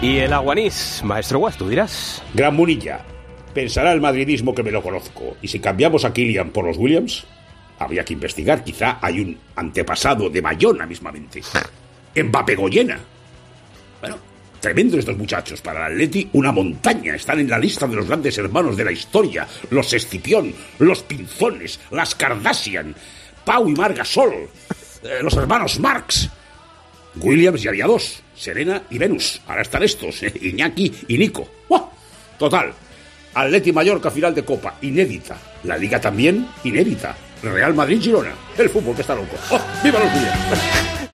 Y el aguanís, maestro Guas, tú dirás. Gran Munilla. Pensará el madridismo que me lo conozco. ¿Y si cambiamos a Killian por los Williams? Habría que investigar. Quizá hay un antepasado de Bayona mismamente. Mbappé Goyena. Bueno, tremendo estos muchachos. Para el Atleti, una montaña. Están en la lista de los grandes hermanos de la historia. Los Escipión, los Pinzones, las Kardashian, Pau y Margasol, eh, los hermanos Marx. Williams ya había dos, Serena y Venus. Ahora están estos, eh, Iñaki y Nico. ¡Buah! Total, Atleti Mallorca final de Copa, inédita. La Liga también, inédita. Real Madrid-Girona. El fútbol que está loco. ¡Oh, ¡Viva los Williams!